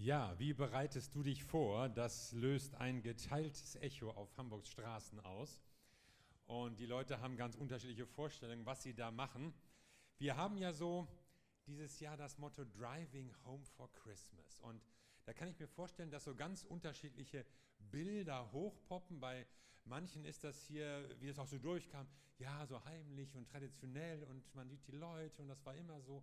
Ja, wie bereitest du dich vor? Das löst ein geteiltes Echo auf Hamburgs Straßen aus. Und die Leute haben ganz unterschiedliche Vorstellungen, was sie da machen. Wir haben ja so dieses Jahr das Motto Driving Home for Christmas. Und da kann ich mir vorstellen, dass so ganz unterschiedliche Bilder hochpoppen. Bei manchen ist das hier, wie es auch so durchkam, ja, so heimlich und traditionell und man sieht die Leute und das war immer so.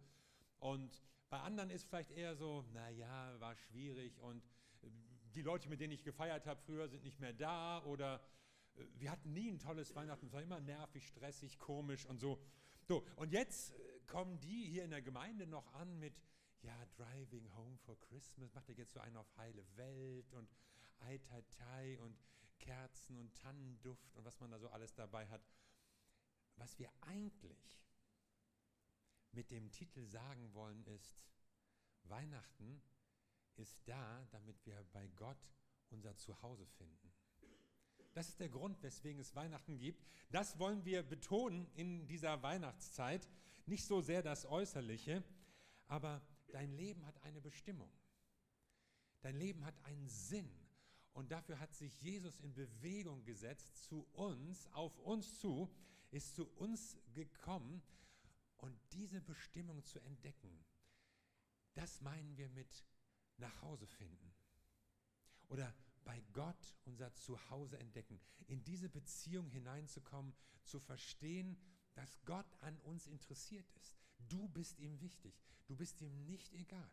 Und bei anderen ist vielleicht eher so, naja, war schwierig und äh, die Leute, mit denen ich gefeiert habe früher, sind nicht mehr da oder äh, wir hatten nie ein tolles Weihnachten, es war immer nervig, stressig, komisch und so. So, und jetzt äh, kommen die hier in der Gemeinde noch an mit, ja, Driving Home for Christmas, macht er jetzt so einen auf heile Welt und Ai Tai Tai und Kerzen und Tannenduft und was man da so alles dabei hat. Was wir eigentlich mit dem Titel sagen wollen, ist, Weihnachten ist da, damit wir bei Gott unser Zuhause finden. Das ist der Grund, weswegen es Weihnachten gibt. Das wollen wir betonen in dieser Weihnachtszeit. Nicht so sehr das Äußerliche, aber dein Leben hat eine Bestimmung. Dein Leben hat einen Sinn. Und dafür hat sich Jesus in Bewegung gesetzt zu uns, auf uns zu, ist zu uns gekommen, und diese Bestimmung zu entdecken, das meinen wir mit nach Hause finden. Oder bei Gott unser Zuhause entdecken, in diese Beziehung hineinzukommen, zu verstehen, dass Gott an uns interessiert ist. Du bist ihm wichtig, du bist ihm nicht egal.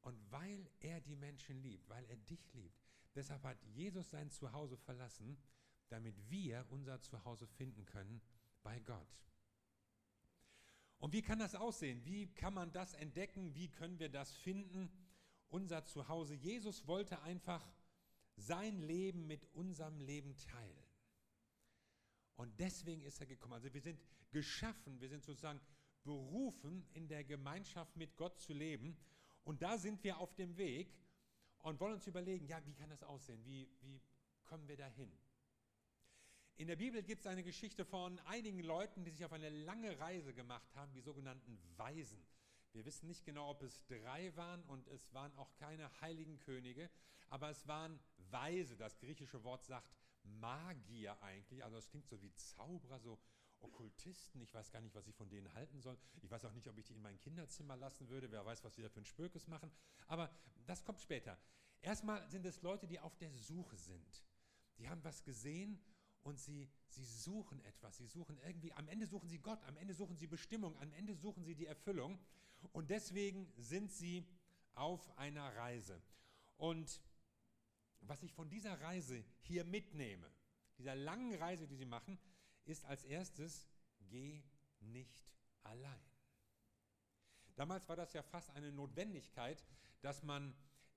Und weil er die Menschen liebt, weil er dich liebt, deshalb hat Jesus sein Zuhause verlassen, damit wir unser Zuhause finden können bei Gott. Und wie kann das aussehen? Wie kann man das entdecken? Wie können wir das finden? Unser Zuhause. Jesus wollte einfach sein Leben mit unserem Leben teilen. Und deswegen ist er gekommen. Also wir sind geschaffen, wir sind sozusagen berufen, in der Gemeinschaft mit Gott zu leben. Und da sind wir auf dem Weg und wollen uns überlegen, ja, wie kann das aussehen? Wie, wie kommen wir dahin? In der Bibel gibt es eine Geschichte von einigen Leuten, die sich auf eine lange Reise gemacht haben, die sogenannten Weisen. Wir wissen nicht genau, ob es drei waren und es waren auch keine heiligen Könige, aber es waren Weise. Das griechische Wort sagt Magier eigentlich, also es klingt so wie Zauberer, so Okkultisten. Ich weiß gar nicht, was ich von denen halten soll. Ich weiß auch nicht, ob ich die in mein Kinderzimmer lassen würde. Wer weiß, was die da für ein Spökes machen. Aber das kommt später. Erstmal sind es Leute, die auf der Suche sind. Die haben was gesehen und sie, sie suchen etwas, sie suchen irgendwie, am Ende suchen sie Gott, am Ende suchen sie Bestimmung, am Ende suchen sie die Erfüllung und deswegen sind sie auf einer Reise. Und was ich von dieser Reise hier mitnehme, dieser langen Reise, die sie machen, ist als erstes, geh nicht allein. Damals war das ja fast eine Notwendigkeit, dass man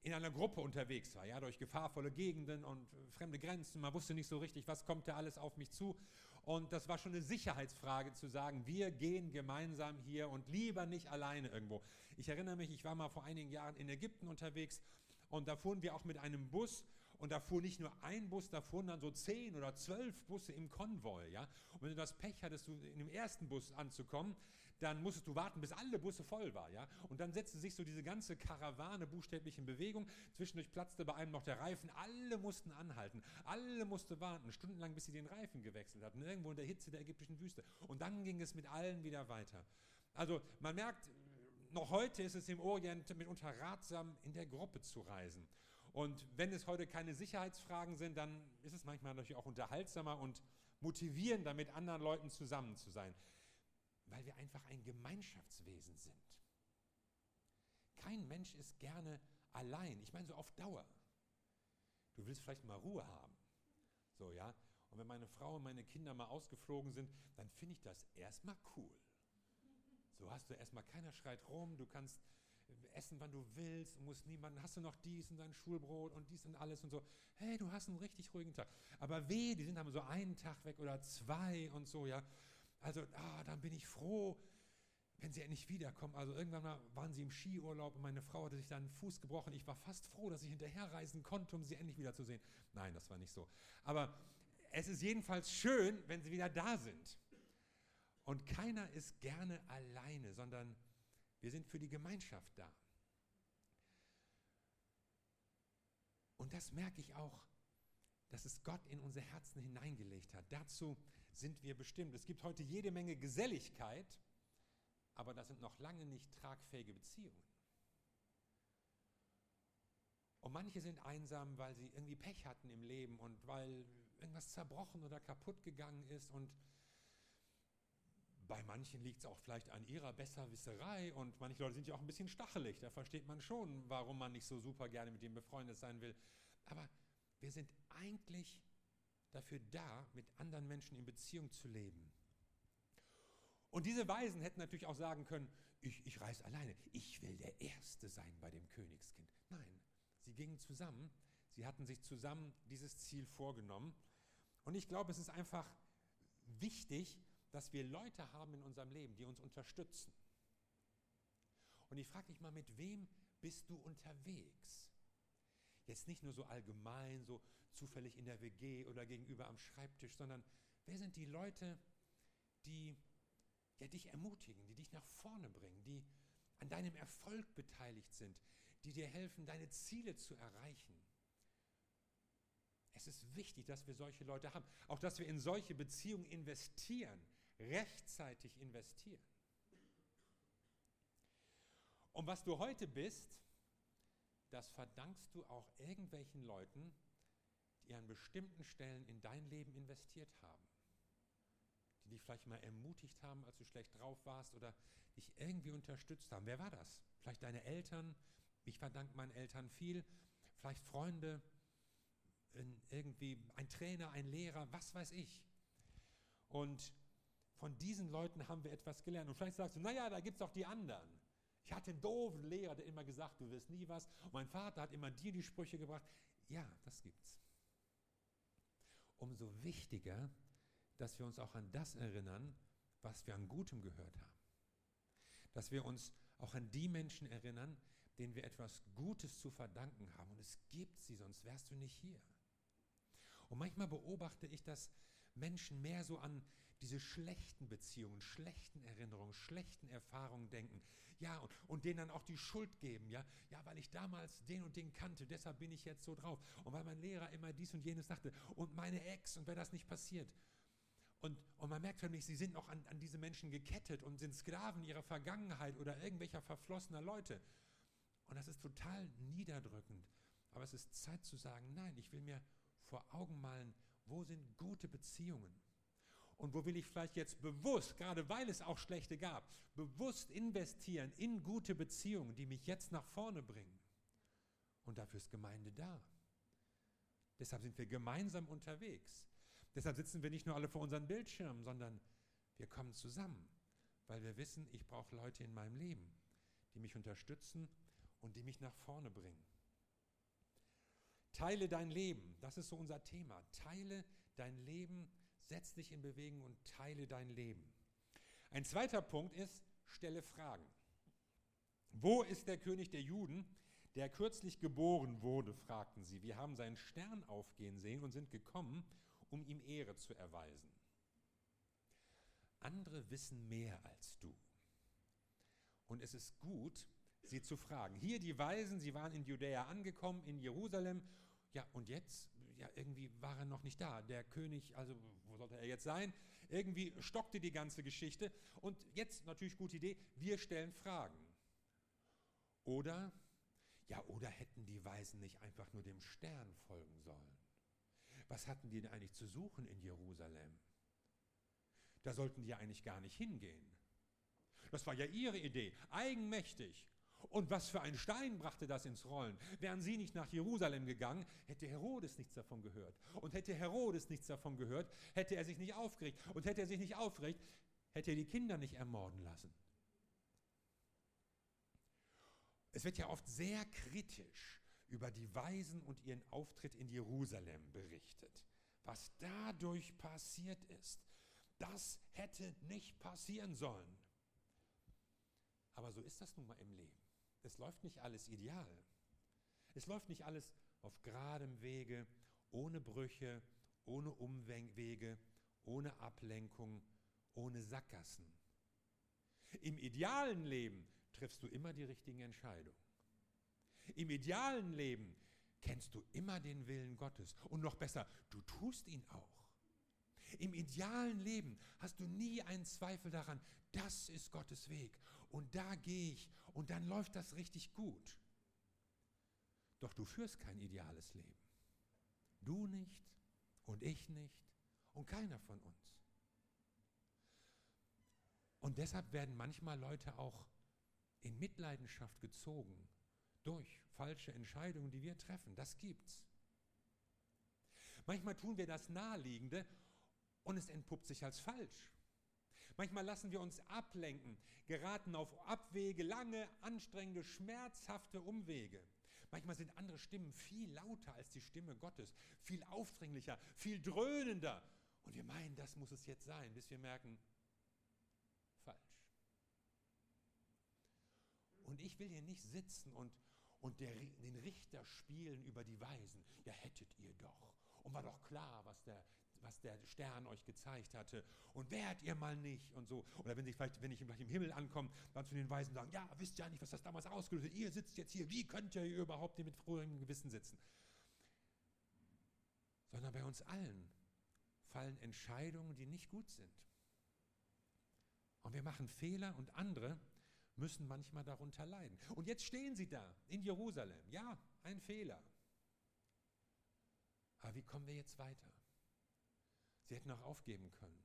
in einer Gruppe unterwegs war, ja, durch gefahrvolle Gegenden und fremde Grenzen. Man wusste nicht so richtig, was kommt da alles auf mich zu. Und das war schon eine Sicherheitsfrage zu sagen, wir gehen gemeinsam hier und lieber nicht alleine irgendwo. Ich erinnere mich, ich war mal vor einigen Jahren in Ägypten unterwegs und da fuhren wir auch mit einem Bus und da fuhr nicht nur ein Bus, da fuhren dann so zehn oder zwölf Busse im Konvoi. Ja? Und wenn du das Pech hattest, in dem ersten Bus anzukommen, dann musstest du warten, bis alle Busse voll waren. Ja? Und dann setzte sich so diese ganze Karawane buchstäblich in Bewegung. Zwischendurch platzte bei einem noch der Reifen. Alle mussten anhalten. Alle mussten warten, stundenlang, bis sie den Reifen gewechselt hatten. Irgendwo in der Hitze der ägyptischen Wüste. Und dann ging es mit allen wieder weiter. Also man merkt, noch heute ist es im Orient mitunter ratsam, in der Gruppe zu reisen. Und wenn es heute keine Sicherheitsfragen sind, dann ist es manchmal natürlich auch unterhaltsamer und motivierender, mit anderen Leuten zusammen zu sein, weil wir einfach ein Gemeinschaftswesen sind. Kein Mensch ist gerne allein. Ich meine so auf Dauer. Du willst vielleicht mal Ruhe haben. So, ja. Und wenn meine Frau und meine Kinder mal ausgeflogen sind, dann finde ich das erstmal cool. So hast du erstmal, keiner schreit rum, du kannst essen, wann du willst, musst niemanden, hast du noch dies und dein Schulbrot und dies und alles und so. Hey, du hast einen richtig ruhigen Tag. Aber weh, die sind dann so einen Tag weg oder zwei und so, ja. Also, ah, dann bin ich froh, wenn sie endlich wiederkommen. Also irgendwann mal waren sie im Skiurlaub und meine Frau hatte sich dann einen Fuß gebrochen. Ich war fast froh, dass ich hinterherreisen konnte, um sie endlich wiederzusehen. Nein, das war nicht so. Aber es ist jedenfalls schön, wenn sie wieder da sind. Und keiner ist gerne alleine, sondern wir sind für die Gemeinschaft da. Und das merke ich auch, dass es Gott in unsere Herzen hineingelegt hat. Dazu sind wir bestimmt. Es gibt heute jede Menge Geselligkeit, aber das sind noch lange nicht tragfähige Beziehungen. Und manche sind einsam, weil sie irgendwie Pech hatten im Leben und weil irgendwas zerbrochen oder kaputt gegangen ist. Und bei manchen liegt es auch vielleicht an ihrer Besserwisserei. Und manche Leute sind ja auch ein bisschen stachelig. Da versteht man schon, warum man nicht so super gerne mit ihm befreundet sein will. Aber wir sind eigentlich dafür da, mit anderen Menschen in Beziehung zu leben. Und diese Weisen hätten natürlich auch sagen können, ich, ich reise alleine, ich will der Erste sein bei dem Königskind. Nein, sie gingen zusammen, sie hatten sich zusammen dieses Ziel vorgenommen. Und ich glaube, es ist einfach wichtig, dass wir Leute haben in unserem Leben, die uns unterstützen. Und ich frage dich mal, mit wem bist du unterwegs? Jetzt nicht nur so allgemein, so zufällig in der WG oder gegenüber am Schreibtisch, sondern wer sind die Leute, die ja, dich ermutigen, die dich nach vorne bringen, die an deinem Erfolg beteiligt sind, die dir helfen, deine Ziele zu erreichen. Es ist wichtig, dass wir solche Leute haben. Auch, dass wir in solche Beziehungen investieren, rechtzeitig investieren. Und was du heute bist, das verdankst du auch irgendwelchen Leuten, die an bestimmten Stellen in dein Leben investiert haben die dich vielleicht mal ermutigt haben, als du schlecht drauf warst oder dich irgendwie unterstützt haben. Wer war das? Vielleicht deine Eltern. Ich verdanke meinen Eltern viel. Vielleicht Freunde, irgendwie ein Trainer, ein Lehrer, was weiß ich. Und von diesen Leuten haben wir etwas gelernt. Und vielleicht sagst du, naja, da gibt es auch die anderen. Ich hatte einen doofen Lehrer, der immer gesagt, du wirst nie was. Und mein Vater hat immer dir die Sprüche gebracht. Ja, das gibt's. Umso wichtiger dass wir uns auch an das erinnern, was wir an Gutem gehört haben. Dass wir uns auch an die Menschen erinnern, denen wir etwas Gutes zu verdanken haben. Und es gibt sie, sonst wärst du nicht hier. Und manchmal beobachte ich, dass Menschen mehr so an diese schlechten Beziehungen, schlechten Erinnerungen, schlechten Erfahrungen denken. Ja, und, und denen dann auch die Schuld geben. Ja, ja, weil ich damals den und den kannte, deshalb bin ich jetzt so drauf. Und weil mein Lehrer immer dies und jenes sagte. Und meine Ex, und wäre das nicht passiert. Und, und man merkt förmlich, sie sind noch an, an diese Menschen gekettet und sind Sklaven ihrer Vergangenheit oder irgendwelcher verflossener Leute. Und das ist total niederdrückend. Aber es ist Zeit zu sagen, nein, ich will mir vor Augen malen, wo sind gute Beziehungen? Und wo will ich vielleicht jetzt bewusst, gerade weil es auch schlechte gab, bewusst investieren in gute Beziehungen, die mich jetzt nach vorne bringen? Und dafür ist Gemeinde da. Deshalb sind wir gemeinsam unterwegs. Deshalb sitzen wir nicht nur alle vor unseren Bildschirmen, sondern wir kommen zusammen, weil wir wissen, ich brauche Leute in meinem Leben, die mich unterstützen und die mich nach vorne bringen. Teile dein Leben, das ist so unser Thema. Teile dein Leben, setz dich in Bewegung und teile dein Leben. Ein zweiter Punkt ist, stelle Fragen. Wo ist der König der Juden, der kürzlich geboren wurde, fragten sie. Wir haben seinen Stern aufgehen sehen und sind gekommen, um ihm Ehre zu erweisen. Andere wissen mehr als du. Und es ist gut, sie zu fragen. Hier die Weisen, sie waren in Judäa angekommen, in Jerusalem. Ja, und jetzt, ja, irgendwie war er noch nicht da. Der König, also wo sollte er jetzt sein? Irgendwie stockte die ganze Geschichte. Und jetzt natürlich gute Idee, wir stellen Fragen. Oder, ja, oder hätten die Weisen nicht einfach nur dem Stern folgen sollen? was hatten die denn eigentlich zu suchen in Jerusalem? Da sollten die ja eigentlich gar nicht hingehen. Das war ja ihre Idee, eigenmächtig. Und was für ein Stein brachte das ins Rollen? Wären sie nicht nach Jerusalem gegangen, hätte Herodes nichts davon gehört. Und hätte Herodes nichts davon gehört, hätte er sich nicht aufgeregt. Und hätte er sich nicht aufgeregt, hätte er die Kinder nicht ermorden lassen. Es wird ja oft sehr kritisch über die Weisen und ihren Auftritt in Jerusalem berichtet. Was dadurch passiert ist, das hätte nicht passieren sollen. Aber so ist das nun mal im Leben. Es läuft nicht alles ideal. Es läuft nicht alles auf geradem Wege, ohne Brüche, ohne Umwege, ohne Ablenkung, ohne Sackgassen. Im idealen Leben triffst du immer die richtigen Entscheidungen. Im idealen Leben kennst du immer den Willen Gottes. Und noch besser, du tust ihn auch. Im idealen Leben hast du nie einen Zweifel daran, das ist Gottes Weg. Und da gehe ich und dann läuft das richtig gut. Doch du führst kein ideales Leben. Du nicht und ich nicht und keiner von uns. Und deshalb werden manchmal Leute auch in Mitleidenschaft gezogen durch falsche Entscheidungen, die wir treffen. Das gibt's. Manchmal tun wir das Naheliegende und es entpuppt sich als falsch. Manchmal lassen wir uns ablenken, geraten auf Abwege, lange, anstrengende, schmerzhafte Umwege. Manchmal sind andere Stimmen viel lauter als die Stimme Gottes, viel aufdringlicher, viel dröhnender. Und wir meinen, das muss es jetzt sein, bis wir merken, falsch. Und ich will hier nicht sitzen und, und der, den Richter spielen über die Weisen. Ja, hättet ihr doch. Und war doch klar, was der, was der Stern euch gezeigt hatte. Und wärt ihr mal nicht und so. Oder wenn, ich vielleicht, wenn ich vielleicht im Himmel ankomme, dann zu den Weisen sagen, ja, wisst ja nicht, was das damals ausgelöst hat. Ihr sitzt jetzt hier, wie könnt ihr hier überhaupt mit früherem Gewissen sitzen? Sondern bei uns allen fallen Entscheidungen, die nicht gut sind. Und wir machen Fehler und andere müssen manchmal darunter leiden. Und jetzt stehen sie da in Jerusalem. Ja, ein Fehler. Aber wie kommen wir jetzt weiter? Sie hätten auch aufgeben können.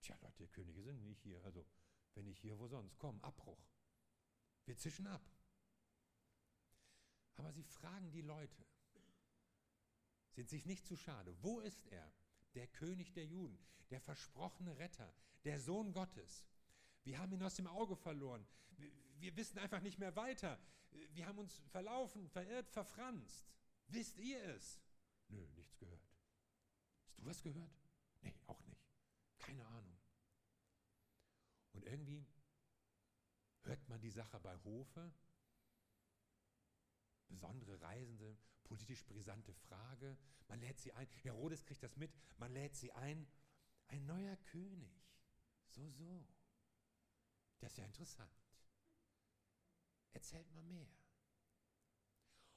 Tja, Leute, Könige sind nicht hier. Also, wenn nicht hier, wo sonst? Komm, Abbruch. Wir zischen ab. Aber sie fragen die Leute, sind sich nicht zu schade. Wo ist er? Der König der Juden, der versprochene Retter, der Sohn Gottes. Wir haben ihn aus dem Auge verloren. Wir wissen einfach nicht mehr weiter. Wir haben uns verlaufen, verirrt, verfranst. Wisst ihr es? Nö, nichts gehört. Hast du was gehört? Nee, auch nicht. Keine Ahnung. Und irgendwie hört man die Sache bei Hofe. Besondere Reisende, politisch brisante Frage. Man lädt sie ein. Herodes kriegt das mit. Man lädt sie ein. Ein neuer König. So, so. Das ist ja interessant. Erzählt mal mehr.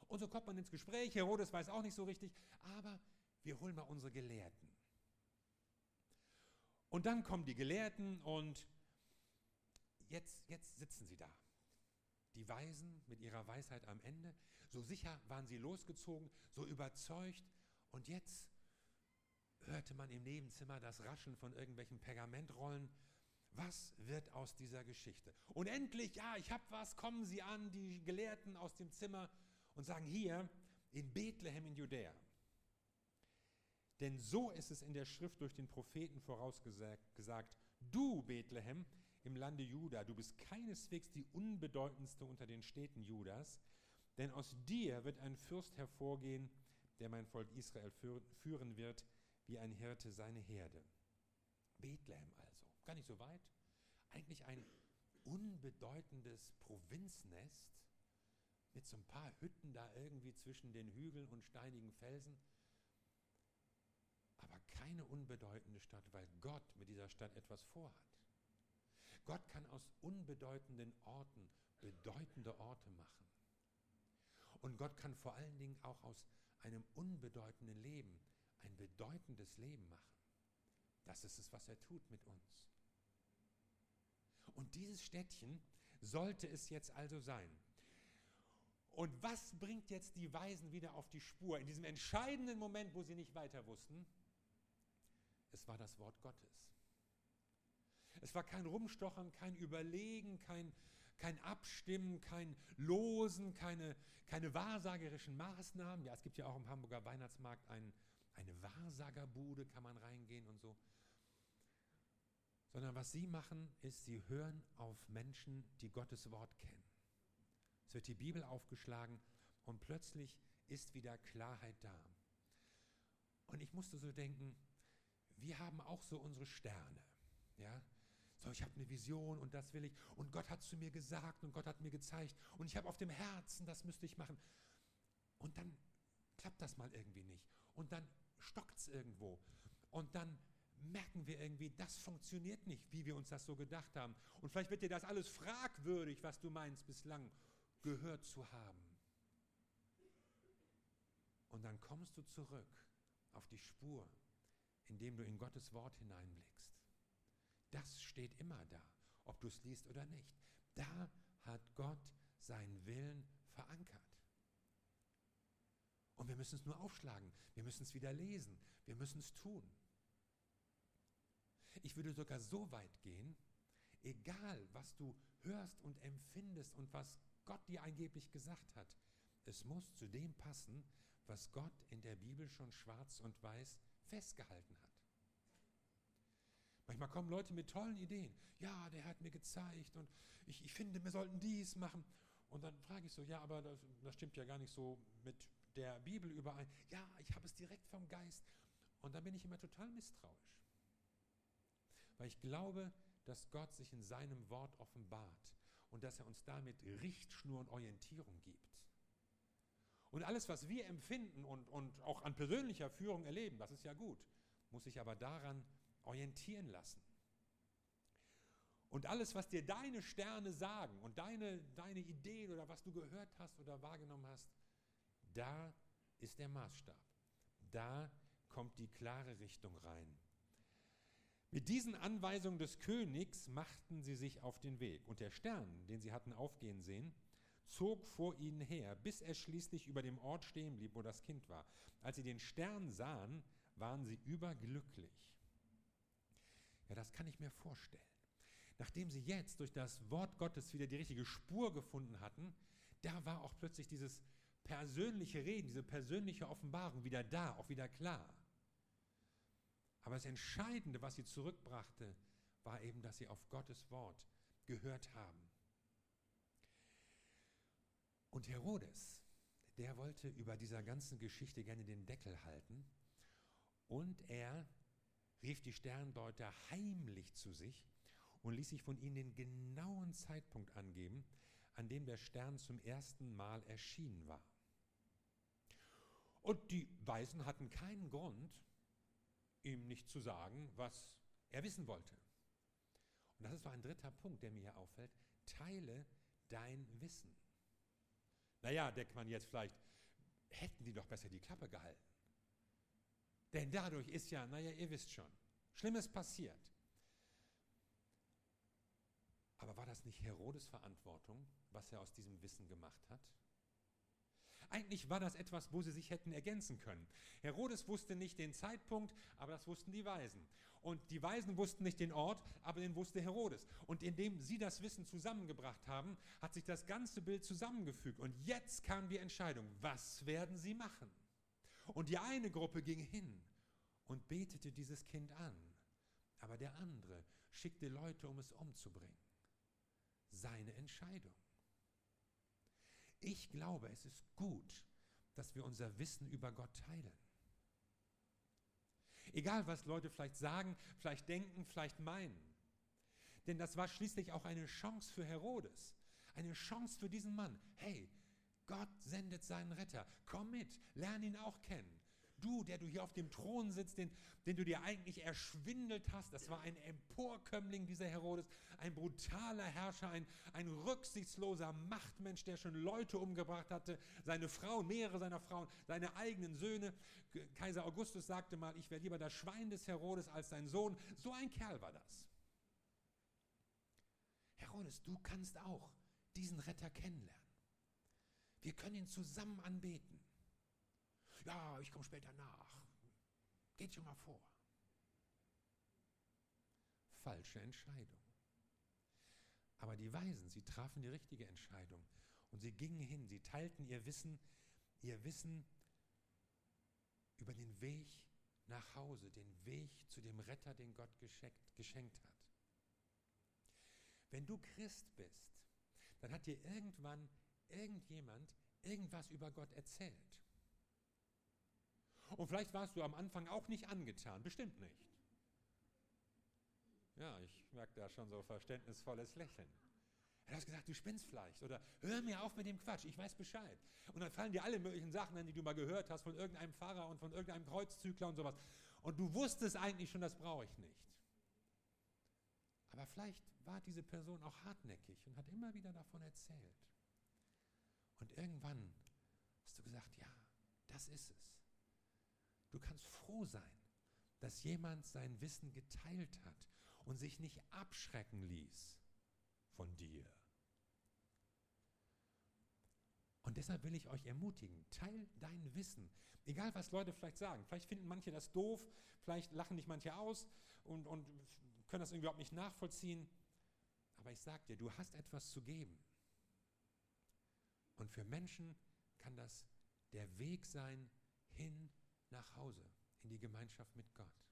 Und so kommt man ins Gespräch. Herodes weiß auch nicht so richtig. Aber wir holen mal unsere Gelehrten. Und dann kommen die Gelehrten und jetzt, jetzt sitzen sie da. Die Weisen mit ihrer Weisheit am Ende. So sicher waren sie losgezogen, so überzeugt. Und jetzt hörte man im Nebenzimmer das Raschen von irgendwelchen Pergamentrollen. Was wird aus dieser Geschichte? Und endlich, ja, ich habe was, kommen sie an, die Gelehrten aus dem Zimmer und sagen hier in Bethlehem in Judäa. Denn so ist es in der Schrift durch den Propheten vorausgesagt, du Bethlehem im Lande Juda, du bist keineswegs die unbedeutendste unter den Städten Judas, denn aus dir wird ein Fürst hervorgehen, der mein Volk Israel führen wird, wie ein Hirte seine Herde. Bethlehem also, gar nicht so weit, eigentlich ein unbedeutendes Provinznest mit so ein paar Hütten da irgendwie zwischen den Hügeln und steinigen Felsen keine unbedeutende Stadt, weil Gott mit dieser Stadt etwas vorhat. Gott kann aus unbedeutenden Orten bedeutende Orte machen. Und Gott kann vor allen Dingen auch aus einem unbedeutenden Leben ein bedeutendes Leben machen. Das ist es, was er tut mit uns. Und dieses Städtchen sollte es jetzt also sein. Und was bringt jetzt die Weisen wieder auf die Spur in diesem entscheidenden Moment, wo sie nicht weiter wussten? Es war das Wort Gottes. Es war kein Rumstochern, kein Überlegen, kein, kein Abstimmen, kein Losen, keine, keine wahrsagerischen Maßnahmen. Ja, es gibt ja auch im Hamburger Weihnachtsmarkt ein, eine Wahrsagerbude, kann man reingehen und so. Sondern was sie machen, ist, sie hören auf Menschen, die Gottes Wort kennen. Es wird die Bibel aufgeschlagen und plötzlich ist wieder Klarheit da. Und ich musste so denken, wir haben auch so unsere Sterne. Ja? So, ich habe eine Vision und das will ich. Und Gott hat zu mir gesagt und Gott hat mir gezeigt. Und ich habe auf dem Herzen, das müsste ich machen. Und dann klappt das mal irgendwie nicht. Und dann stockt es irgendwo. Und dann merken wir irgendwie, das funktioniert nicht, wie wir uns das so gedacht haben. Und vielleicht wird dir das alles fragwürdig, was du meinst, bislang gehört zu haben. Und dann kommst du zurück auf die Spur, indem du in Gottes Wort hineinblickst. Das steht immer da, ob du es liest oder nicht. Da hat Gott seinen Willen verankert. Und wir müssen es nur aufschlagen, wir müssen es wieder lesen, wir müssen es tun. Ich würde sogar so weit gehen, egal was du hörst und empfindest und was Gott dir angeblich gesagt hat, es muss zu dem passen, was Gott in der Bibel schon schwarz und weiß festgehalten hat. Manchmal kommen Leute mit tollen Ideen. Ja, der hat mir gezeigt und ich, ich finde, wir sollten dies machen. Und dann frage ich so, ja, aber das, das stimmt ja gar nicht so mit der Bibel überein. Ja, ich habe es direkt vom Geist. Und dann bin ich immer total misstrauisch. Weil ich glaube, dass Gott sich in seinem Wort offenbart und dass er uns damit Richtschnur und Orientierung gibt. Und alles, was wir empfinden und, und auch an persönlicher Führung erleben, das ist ja gut, muss sich aber daran orientieren lassen. Und alles, was dir deine Sterne sagen und deine, deine Ideen oder was du gehört hast oder wahrgenommen hast, da ist der Maßstab. Da kommt die klare Richtung rein. Mit diesen Anweisungen des Königs machten sie sich auf den Weg. Und der Stern, den sie hatten aufgehen sehen, zog vor ihnen her, bis er schließlich über dem Ort stehen blieb, wo das Kind war. Als sie den Stern sahen, waren sie überglücklich. Ja, das kann ich mir vorstellen. Nachdem sie jetzt durch das Wort Gottes wieder die richtige Spur gefunden hatten, da war auch plötzlich dieses persönliche Reden, diese persönliche Offenbarung wieder da, auch wieder klar. Aber das Entscheidende, was sie zurückbrachte, war eben, dass sie auf Gottes Wort gehört haben. Und Herodes, der wollte über dieser ganzen Geschichte gerne den Deckel halten und er rief die Sterndeuter heimlich zu sich und ließ sich von ihnen den genauen Zeitpunkt angeben, an dem der Stern zum ersten Mal erschienen war. Und die Weisen hatten keinen Grund, ihm nicht zu sagen, was er wissen wollte. Und das ist so ein dritter Punkt, der mir hier auffällt. Teile dein Wissen. Naja, denkt man jetzt vielleicht, hätten die doch besser die Klappe gehalten. Denn dadurch ist ja, naja, ihr wisst schon, Schlimmes passiert. Aber war das nicht Herodes Verantwortung, was er aus diesem Wissen gemacht hat? Eigentlich war das etwas, wo sie sich hätten ergänzen können. Herodes wusste nicht den Zeitpunkt, aber das wussten die Weisen. Und die Weisen wussten nicht den Ort, aber den wusste Herodes. Und indem sie das Wissen zusammengebracht haben, hat sich das ganze Bild zusammengefügt. Und jetzt kam die Entscheidung, was werden sie machen? Und die eine Gruppe ging hin und betete dieses Kind an, aber der andere schickte Leute, um es umzubringen. Seine Entscheidung. Ich glaube, es ist gut, dass wir unser Wissen über Gott teilen. Egal, was Leute vielleicht sagen, vielleicht denken, vielleicht meinen. Denn das war schließlich auch eine Chance für Herodes. Eine Chance für diesen Mann. Hey, Gott sendet seinen Retter. Komm mit, lern ihn auch kennen. Du, der du hier auf dem Thron sitzt, den, den du dir eigentlich erschwindelt hast, das war ein Emporkömmling, dieser Herodes, ein brutaler Herrscher, ein, ein rücksichtsloser Machtmensch, der schon Leute umgebracht hatte, seine Frau, mehrere seiner Frauen, seine eigenen Söhne. Kaiser Augustus sagte mal, ich wäre lieber das Schwein des Herodes als sein Sohn. So ein Kerl war das. Herodes, du kannst auch diesen Retter kennenlernen. Wir können ihn zusammen anbeten. Ja, ich komme später nach. Geht schon mal vor. Falsche Entscheidung. Aber die Weisen, sie trafen die richtige Entscheidung. Und sie gingen hin, sie teilten ihr Wissen, ihr Wissen über den Weg nach Hause, den Weg zu dem Retter, den Gott geschenkt, geschenkt hat. Wenn du Christ bist, dann hat dir irgendwann irgendjemand irgendwas über Gott erzählt. Und vielleicht warst du am Anfang auch nicht angetan, bestimmt nicht. Ja, ich merke da schon so verständnisvolles Lächeln. Er hat gesagt, du spinnst vielleicht oder hör mir auf mit dem Quatsch, ich weiß Bescheid. Und dann fallen dir alle möglichen Sachen an, die du mal gehört hast von irgendeinem Pfarrer und von irgendeinem Kreuzzügler und sowas. Und du wusstest eigentlich schon, das brauche ich nicht. Aber vielleicht war diese Person auch hartnäckig und hat immer wieder davon erzählt. Und irgendwann hast du gesagt, ja, Das ist es. Du kannst froh sein, dass jemand sein Wissen geteilt hat und sich nicht abschrecken ließ von dir. Und deshalb will ich euch ermutigen, teil dein Wissen. Egal, was Leute vielleicht sagen. Vielleicht finden manche das doof, vielleicht lachen dich manche aus und, und können das überhaupt nicht nachvollziehen. Aber ich sage dir, du hast etwas zu geben. Und für Menschen kann das der Weg sein hin nach Hause, in die Gemeinschaft mit Gott.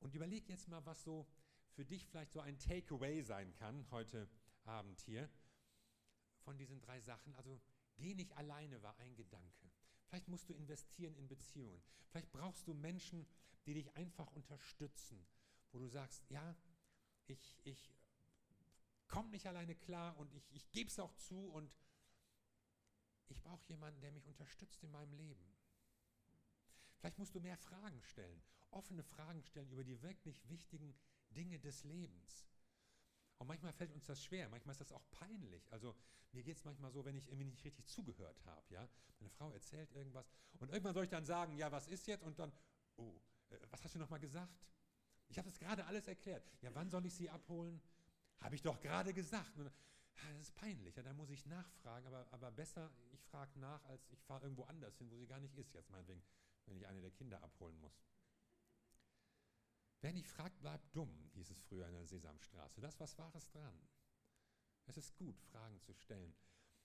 Und überleg jetzt mal, was so für dich vielleicht so ein Takeaway sein kann heute Abend hier von diesen drei Sachen. Also geh nicht alleine war ein Gedanke. Vielleicht musst du investieren in Beziehungen. Vielleicht brauchst du Menschen, die dich einfach unterstützen, wo du sagst, ja, ich, ich komme nicht alleine klar und ich, ich gebe es auch zu und ich brauche jemanden, der mich unterstützt in meinem Leben. Vielleicht musst du mehr Fragen stellen, offene Fragen stellen über die wirklich wichtigen Dinge des Lebens. Und manchmal fällt uns das schwer, manchmal ist das auch peinlich. Also mir geht es manchmal so, wenn ich irgendwie nicht richtig zugehört habe. Ja? Meine Frau erzählt irgendwas und irgendwann soll ich dann sagen, ja, was ist jetzt? Und dann, oh, äh, was hast du nochmal gesagt? Ich habe das gerade alles erklärt. Ja, wann soll ich sie abholen? Habe ich doch gerade gesagt. Und, das ist peinlich, ja, da muss ich nachfragen, aber, aber besser, ich frage nach, als ich fahre irgendwo anders hin, wo sie gar nicht ist, jetzt meinetwegen, wenn ich eine der Kinder abholen muss. Wer nicht fragt, bleibt dumm, hieß es früher in der Sesamstraße. Das was Wahres dran. Es ist gut, Fragen zu stellen.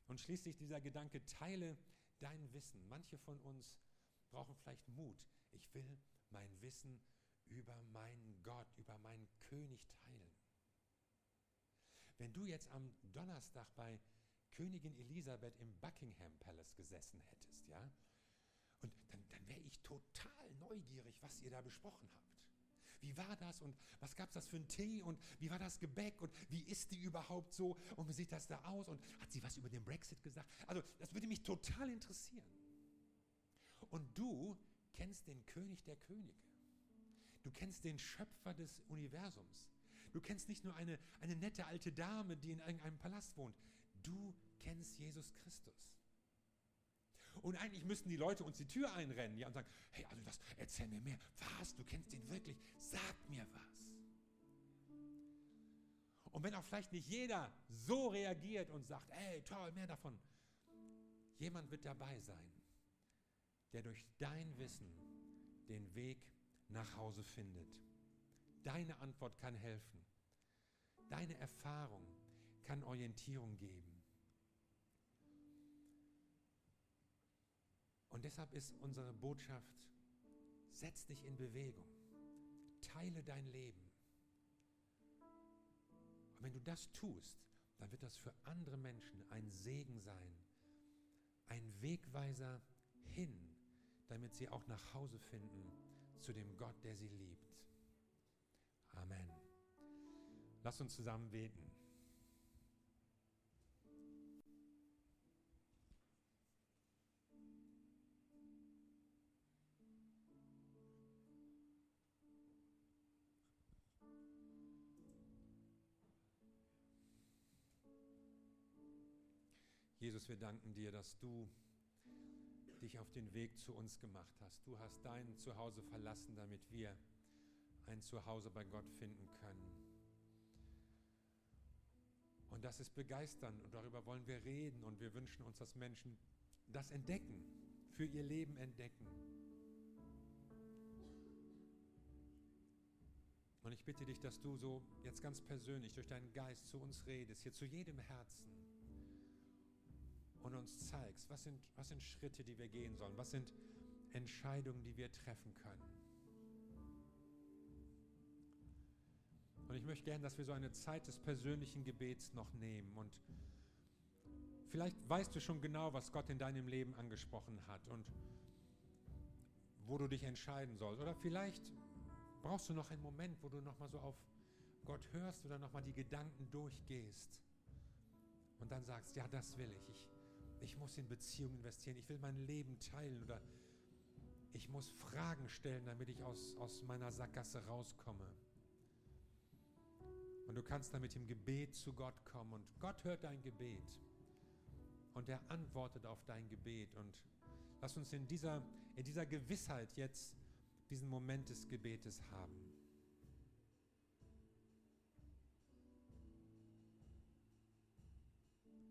Und schließlich dieser Gedanke, teile dein Wissen. Manche von uns brauchen vielleicht Mut. Ich will mein Wissen über meinen Gott, über meinen König teilen. Wenn du jetzt am Donnerstag bei Königin Elisabeth im Buckingham Palace gesessen hättest, ja, und dann, dann wäre ich total neugierig, was ihr da besprochen habt. Wie war das und was gab es das für einen Tee und wie war das Gebäck und wie ist die überhaupt so und wie sieht das da aus und hat sie was über den Brexit gesagt? Also das würde mich total interessieren. Und du kennst den König der Könige. Du kennst den Schöpfer des Universums. Du kennst nicht nur eine, eine nette alte Dame, die in irgendeinem Palast wohnt. Du kennst Jesus Christus. Und eigentlich müssten die Leute uns die Tür einrennen ja, und sagen, hey, also das, erzähl mir mehr. Was, du kennst ihn wirklich? Sag mir was. Und wenn auch vielleicht nicht jeder so reagiert und sagt, hey, toll, mehr davon. Jemand wird dabei sein, der durch dein Wissen den Weg nach Hause findet. Deine Antwort kann helfen. Deine Erfahrung kann Orientierung geben. Und deshalb ist unsere Botschaft, setz dich in Bewegung, teile dein Leben. Und wenn du das tust, dann wird das für andere Menschen ein Segen sein, ein Wegweiser hin, damit sie auch nach Hause finden zu dem Gott, der sie liebt. Lass uns zusammen beten. Jesus, wir danken dir, dass du dich auf den Weg zu uns gemacht hast. Du hast dein Zuhause verlassen, damit wir ein Zuhause bei Gott finden können. Und das ist begeisternd und darüber wollen wir reden und wir wünschen uns, dass Menschen das entdecken, für ihr Leben entdecken. Und ich bitte dich, dass du so jetzt ganz persönlich durch deinen Geist zu uns redest, hier zu jedem Herzen und uns zeigst, was sind, was sind Schritte, die wir gehen sollen, was sind Entscheidungen, die wir treffen können. Und ich möchte gerne, dass wir so eine Zeit des persönlichen Gebets noch nehmen. Und vielleicht weißt du schon genau, was Gott in deinem Leben angesprochen hat und wo du dich entscheiden sollst. Oder vielleicht brauchst du noch einen Moment, wo du nochmal so auf Gott hörst oder nochmal die Gedanken durchgehst. Und dann sagst, ja, das will ich. ich ich muss in Beziehungen investieren, ich will mein Leben teilen oder ich muss Fragen stellen, damit ich aus, aus meiner Sackgasse rauskomme. Und du kannst damit im Gebet zu Gott kommen und Gott hört dein Gebet. Und und er antwortet auf dein Gebet. Und lass uns in dieser, in dieser Gewissheit jetzt diesen Moment des Gebetes haben.